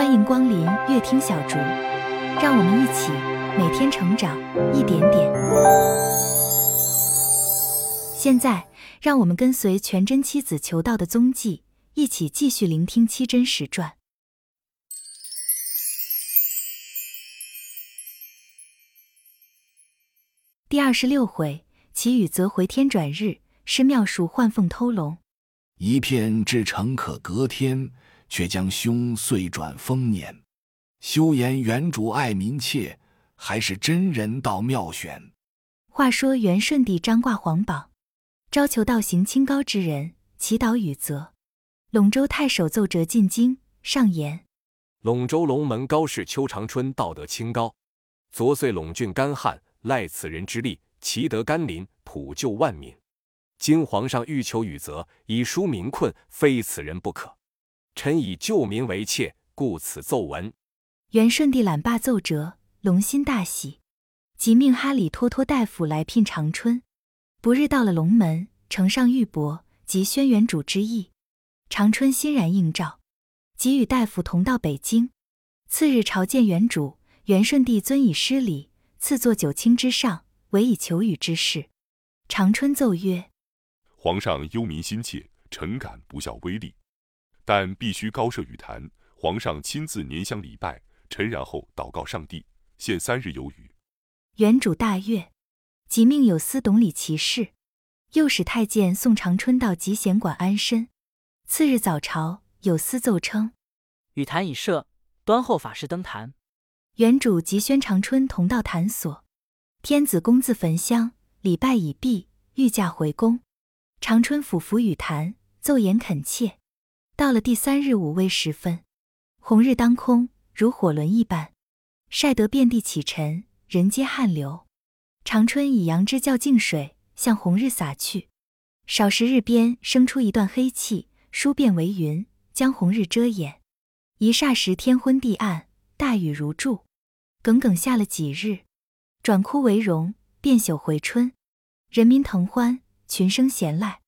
欢迎光临乐听小竹，让我们一起每天成长一点点。现在，让我们跟随全真七子求道的踪迹，一起继续聆听七真实传第二十六回：其雨则回天转日，是妙术换凤偷龙。一片至诚可隔天。却将凶遂转丰年，休言原主爱民妾，还是真人道妙选。话说元顺帝张挂皇榜，招求道行清高之人，祈祷雨泽。陇州太守奏折进京，上言：陇州龙门高士邱长春道德清高，昨岁陇郡干旱，赖此人之力，祈得甘霖，普救万民。今皇上欲求雨泽，以纾民困，非此人不可。臣以救民为切，故此奏闻。元顺帝览罢奏折，龙心大喜，即命哈里托托大夫来聘长春。不日到了龙门，呈上玉帛及轩辕主之意。长春欣然应召，即与大夫同到北京。次日朝见元主，元顺帝尊以失礼，赐座九卿之上，委以求雨之事。长春奏曰：皇上忧民心切，臣感不效威力。但必须高设雨坛，皇上亲自拈香礼拜，臣然后祷告上帝，限三日有雨。元主大悦，即命有司董理其事，又使太监送长春到集贤馆安身。次日早朝，有司奏称雨坛已设，端后法师登坛。元主即宣长春同到坛所，天子公自焚香礼拜已毕，御驾回宫。长春俯伏雨坛，奏言恳切。到了第三日午未时分，红日当空，如火轮一般，晒得遍地起尘，人皆汗流。长春以杨枝较净水向红日洒去，少时日边生出一段黑气，疏变为云，将红日遮掩。一霎时天昏地暗，大雨如注。耿耿下了几日，转枯为荣，变朽回春，人民腾欢，群生闲赖。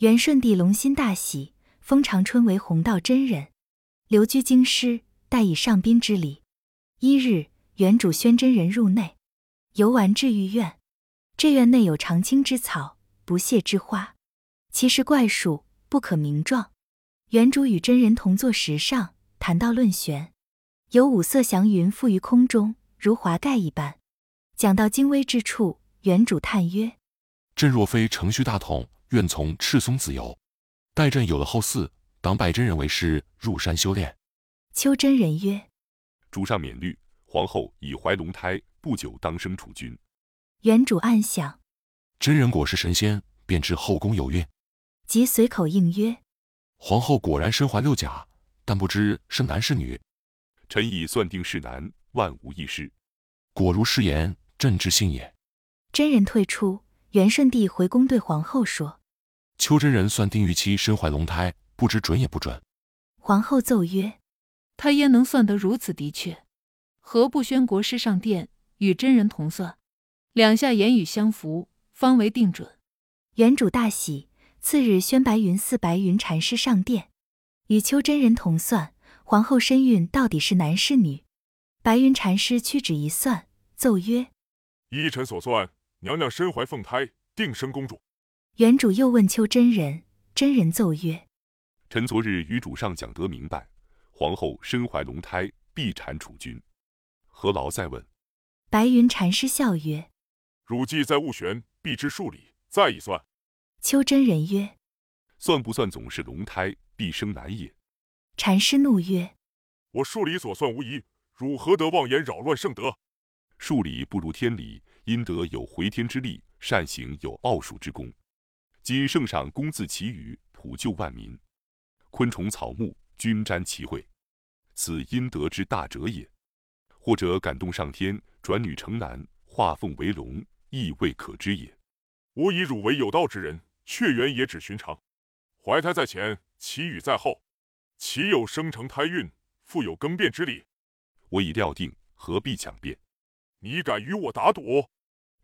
元顺帝龙心大喜。封长春为弘道真人，留居京师，待以上宾之礼。一日，原主宣真人入内，游玩至御苑。这院内有常青之草，不谢之花，其实怪树，不可名状。原主与真人同坐石上，谈道论玄，有五色祥云覆于空中，如华盖一般。讲到精微之处，原主叹曰：“朕若非程序大统，愿从赤松子游。”待朕有了后嗣，当拜真人为师，入山修炼。秋真人曰：“主上免虑，皇后已怀龙胎，不久当生储君。”原主暗想：真人果是神仙，便知后宫有孕。即随口应曰：“皇后果然身怀六甲，但不知是男是女。”臣已算定是男，万无一失。果如誓言，朕之信也。真人退出，元顺帝回宫对皇后说。邱真人算定玉妻身怀龙胎，不知准也不准。皇后奏曰：“他焉能算得如此的确？何不宣国师上殿，与真人同算，两下言语相符，方为定准。”原主大喜，次日宣白云寺白云禅师上殿，与邱真人同算。皇后身孕到底是男是女？白云禅师屈指一算，奏曰：“依臣所算，娘娘身怀凤胎，定生公主。”原主又问丘真人，真人奏曰：“臣昨日与主上讲得明白，皇后身怀龙胎，必产储君，何劳再问？”白云禅师笑曰：“汝既在误玄，必知数理，再一算。”丘真人曰：“算不算总是龙胎，必生难也？”禅师怒曰：“我数理所算无疑，汝何得妄言扰乱圣德？数理不如天理，阴德有回天之力，善行有奥数之功。”今圣上公自其语，普救万民，昆虫草木均沾其惠，此阴德之大者也。或者感动上天，转女成男，化凤为龙，亦未可知也。我以汝为有道之人，确缘也只寻常。怀胎在前，其语在后，岂有生成胎孕，复有更变之理？我已料定，何必强辩？你敢与我打赌？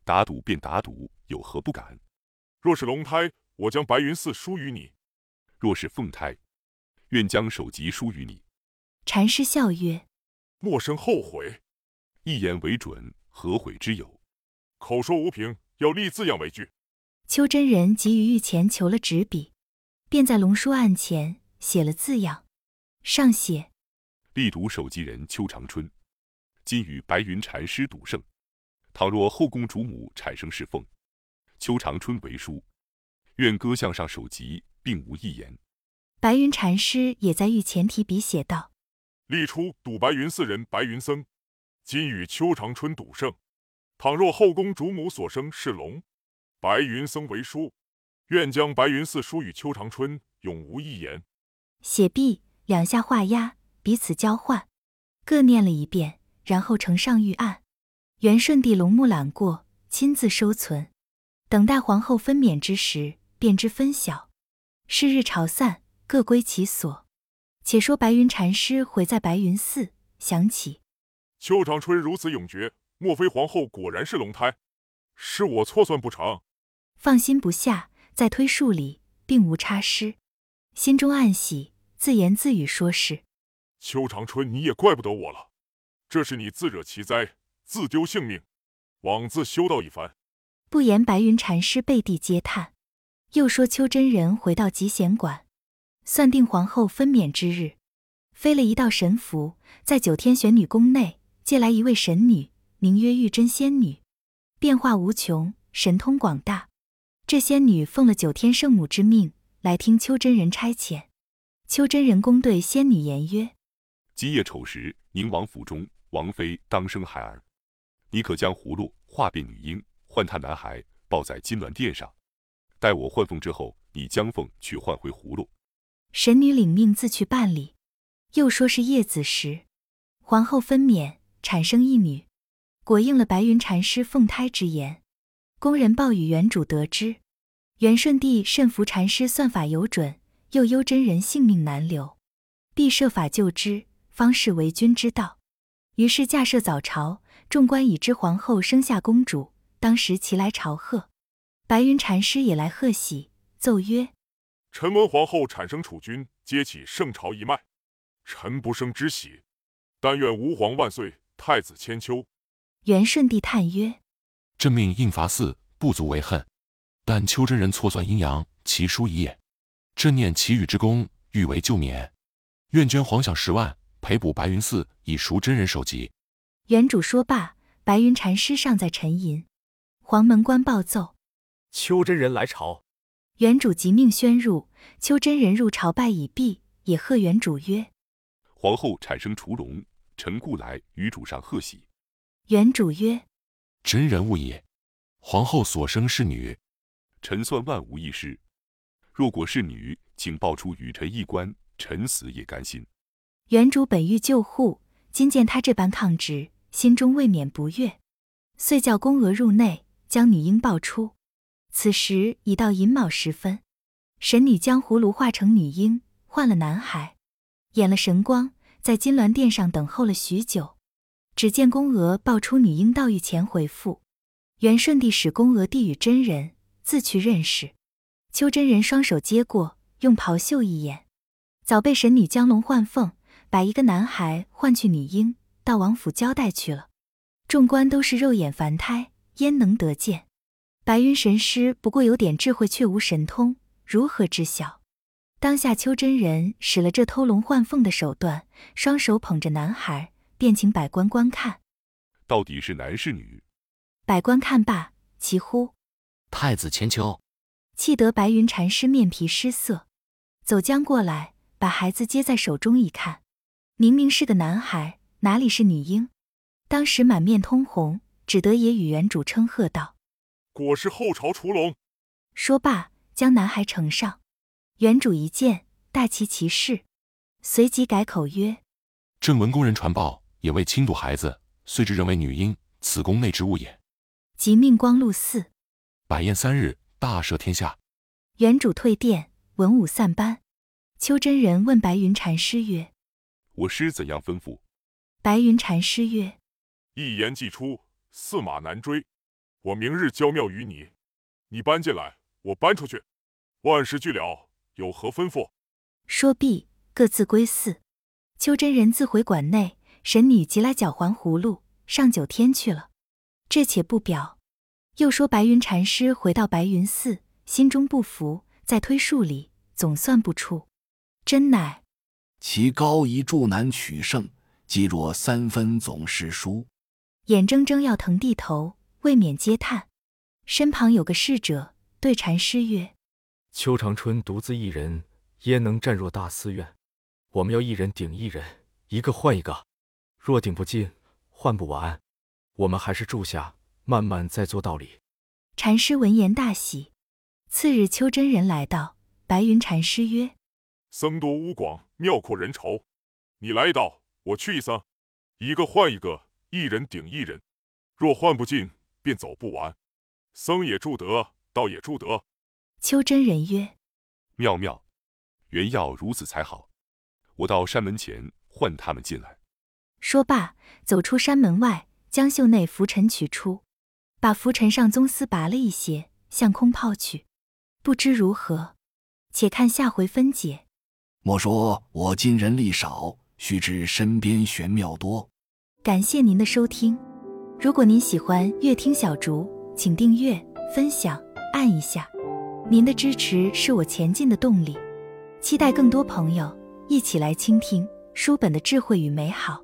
打赌便打赌，有何不敢？若是龙胎，我将白云寺输于你；若是凤胎，愿将首级输于你。禅师笑曰：“莫生后悔。”一言为准，何悔之有？口说无凭，要立字样为据。邱真人急于御前求了纸笔，便在龙书案前写了字样，上写：“力主首级人邱长春，今与白云禅师赌胜。倘若后宫主母产生侍奉，邱长春为书，愿歌向上首集，并无一言。”白云禅师也在御前提笔写道：“立初赌白云寺人，白云僧，今与邱长春赌胜。倘若后宫主母所生是龙。”白云僧为书，愿将白云寺书与邱长春，永无一言。写毕，两下画押，彼此交换，各念了一遍，然后呈上御案。元顺帝龙目览过，亲自收存，等待皇后分娩之时，便知分晓。是日朝散，各归其所。且说白云禅师回在白云寺，想起邱长春如此永绝，莫非皇后果然是龙胎？是我错算不成？放心不下，在推数里，并无差失，心中暗喜，自言自语说是：“邱长春，你也怪不得我了，这是你自惹其灾，自丢性命，枉自修道一番。”不言白云禅师背地嗟叹，又说邱真人回到集贤馆，算定皇后分娩之日，飞了一道神符，在九天玄女宫内借来一位神女，名曰玉真仙女，变化无穷，神通广大。这仙女奉了九天圣母之命来听邱真人差遣。邱真人公对仙女言曰：“今夜丑时，宁王府中王妃当生孩儿，你可将葫芦化变女婴，唤他男孩，抱在金銮殿上。待我换凤之后，你将凤去换回葫芦。”神女领命自去办理。又说是夜子时，皇后分娩，产生一女，果应了白云禅师奉胎之言。宫人报与原主得知，元顺帝甚服禅师算法有准，又忧真人性命难留，必设法救之，方是为君之道。于是驾设早朝，众官已知皇后生下公主，当时齐来朝贺。白云禅师也来贺喜，奏曰：“臣闻皇后产生储君，接起圣朝一脉，臣不胜之喜。但愿吾皇万岁，太子千秋。”元顺帝叹曰。朕命应罚寺，不足为恨。但丘真人错算阴阳，其书已也。朕念其与之功，欲为救免，愿捐皇饷十万，赔补白云寺，以赎真人首级。原主说罢，白云禅师尚在沉吟。黄门官报奏：邱真人来朝。原主即命宣入。邱真人入朝拜已毕，也贺原主曰：“皇后产生雏龙，臣故来与主上贺喜。”原主曰。真人物也，皇后所生是女，臣算万无一失。若果是女，请报出与臣一官，臣死也甘心。原主本欲救护，今见他这般抗旨，心中未免不悦，遂叫宫娥入内，将女婴抱出。此时已到寅卯时分，神女将葫芦化成女婴，换了男孩，演了神光，在金銮殿上等候了许久。只见宫娥抱出女婴到御前回复，元顺帝使宫娥递与真人，自去认识。邱真人双手接过，用袍袖一眼，早被神女将龙换凤，把一个男孩换去女婴，到王府交代去了。众官都是肉眼凡胎，焉能得见？白云神师不过有点智慧，却无神通，如何知晓？当下邱真人使了这偷龙换凤的手段，双手捧着男孩。便请百官观看，到底是男是女？百官看罢，齐呼：“太子千秋！”气得白云禅师面皮失色，走将过来，把孩子接在手中一看，明明是个男孩，哪里是女婴？当时满面通红，只得也与原主称贺道：“果是后朝雏龙。”说罢，将男孩呈上。原主一见，大奇其事，随即改口曰：“正闻宫人传报。”也未轻睹孩子，遂知人为女婴，此宫内之物也。即命光禄寺，摆宴三日，大赦天下。原主退殿，文武散班。丘真人问白云禅师曰：“我师怎样吩咐？”白云禅师曰：“一言既出，驷马难追。我明日交庙于你，你搬进来，我搬出去。万事俱了，有何吩咐？”说毕，各自归寺。邱真人自回馆内，神女即来搅环葫芦，上九天去了。这且不表。又说白云禅师回到白云寺，心中不服，再推数里，总算不出。真乃其高一柱难取胜，即若三分总是输。眼睁睁要腾地头，未免嗟叹。身旁有个侍者，对禅师曰：“邱长春独自一人，焉能站若大寺院？我们要一人顶一人，一个换一个。若顶不尽，换不完，我们还是住下，慢慢再做道理。”禅师闻言大喜。次日，邱真人来到，白云禅师曰：“僧多屋广，庙阔人稠，你来一道，我去一僧，一个换一个，一人顶一人。若换不进，便走不完。僧也住得，道也住得。”秋真人曰：“妙妙，原要如此才好。我到山门前唤他们进来。”说罢，走出山门外，将袖内拂尘取出。把拂尘上宗丝拔了一些，向空抛去，不知如何。且看下回分解。莫说我今人力少，须知身边玄妙多。感谢您的收听，如果您喜欢乐听小竹，请订阅、分享、按一下，您的支持是我前进的动力。期待更多朋友一起来倾听书本的智慧与美好。